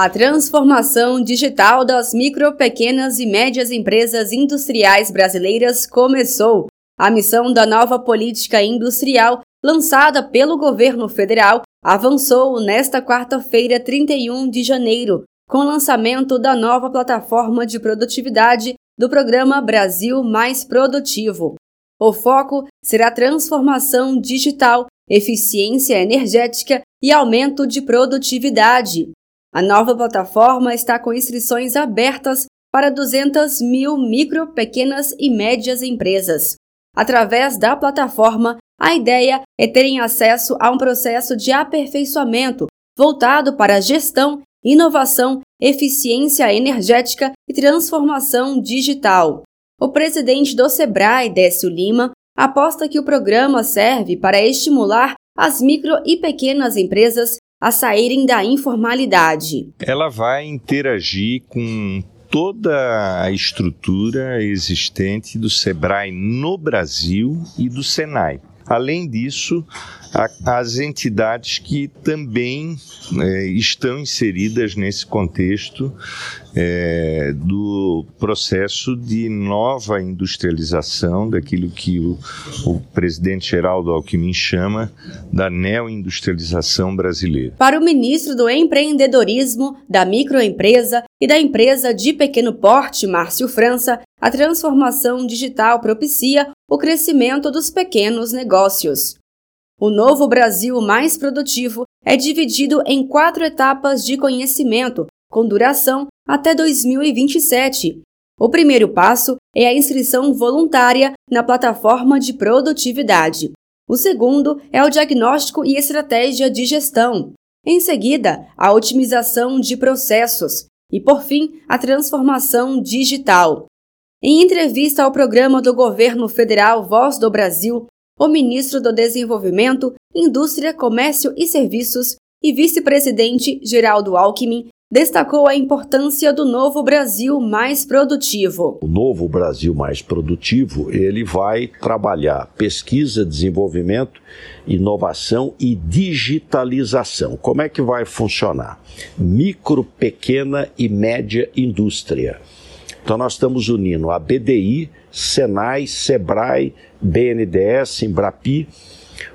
A transformação digital das micro, pequenas e médias empresas industriais brasileiras começou. A missão da nova política industrial, lançada pelo governo federal, avançou nesta quarta-feira, 31 de janeiro, com o lançamento da nova plataforma de produtividade do programa Brasil Mais Produtivo. O foco será transformação digital, eficiência energética e aumento de produtividade. A nova plataforma está com inscrições abertas para 200 mil micro, pequenas e médias empresas. Através da plataforma, a ideia é terem acesso a um processo de aperfeiçoamento voltado para gestão, inovação, eficiência energética e transformação digital. O presidente do Sebrae, Décio Lima, aposta que o programa serve para estimular as micro e pequenas empresas a saírem da informalidade. Ela vai interagir com toda a estrutura existente do Sebrae no Brasil e do Senai. Além disso, as entidades que também é, estão inseridas nesse contexto é, do processo de nova industrialização, daquilo que o, o presidente Geraldo Alckmin chama da neoindustrialização brasileira. Para o ministro do Empreendedorismo, da Microempresa e da Empresa de Pequeno Porte, Márcio França, a transformação digital propicia o crescimento dos pequenos negócios. O novo Brasil mais produtivo é dividido em quatro etapas de conhecimento, com duração até 2027. O primeiro passo é a inscrição voluntária na plataforma de produtividade. O segundo é o diagnóstico e estratégia de gestão. Em seguida, a otimização de processos. E, por fim, a transformação digital. Em entrevista ao programa do governo federal Voz do Brasil, o ministro do Desenvolvimento, Indústria, Comércio e Serviços e vice-presidente Geraldo Alckmin destacou a importância do novo Brasil mais produtivo. O novo Brasil mais produtivo, ele vai trabalhar pesquisa, desenvolvimento, inovação e digitalização. Como é que vai funcionar? Micro, pequena e média indústria. Então nós estamos unindo a BDI, Senai, Sebrae, BNDES, Embrapi.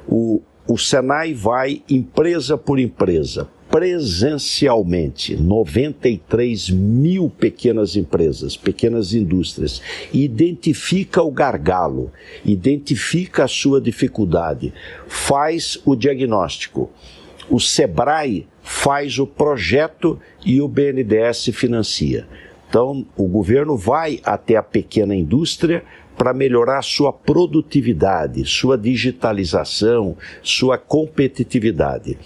O, o Senai vai empresa por empresa, presencialmente, 93 mil pequenas empresas, pequenas indústrias, identifica o gargalo, identifica a sua dificuldade, faz o diagnóstico. O SEBRAE faz o projeto e o BNDES financia. Então, o governo vai até a pequena indústria para melhorar sua produtividade, sua digitalização, sua competitividade.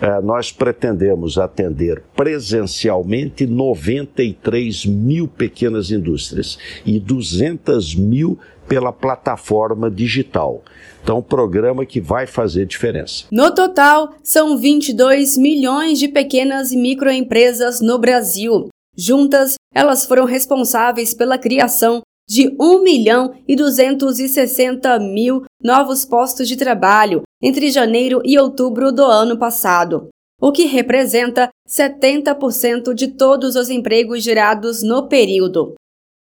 Uh, nós pretendemos atender presencialmente 93 mil pequenas indústrias e 200 mil pela plataforma digital. Então, um programa que vai fazer diferença. No total, são 22 milhões de pequenas e microempresas no Brasil. Juntas, elas foram responsáveis pela criação de 1 milhão e 260 mil novos postos de trabalho entre janeiro e outubro do ano passado, o que representa 70% de todos os empregos gerados no período.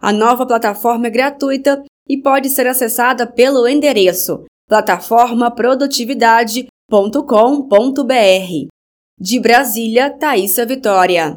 A nova plataforma é gratuita e pode ser acessada pelo endereço plataformaprodutividade.com.br. De Brasília, Thaisa Vitória.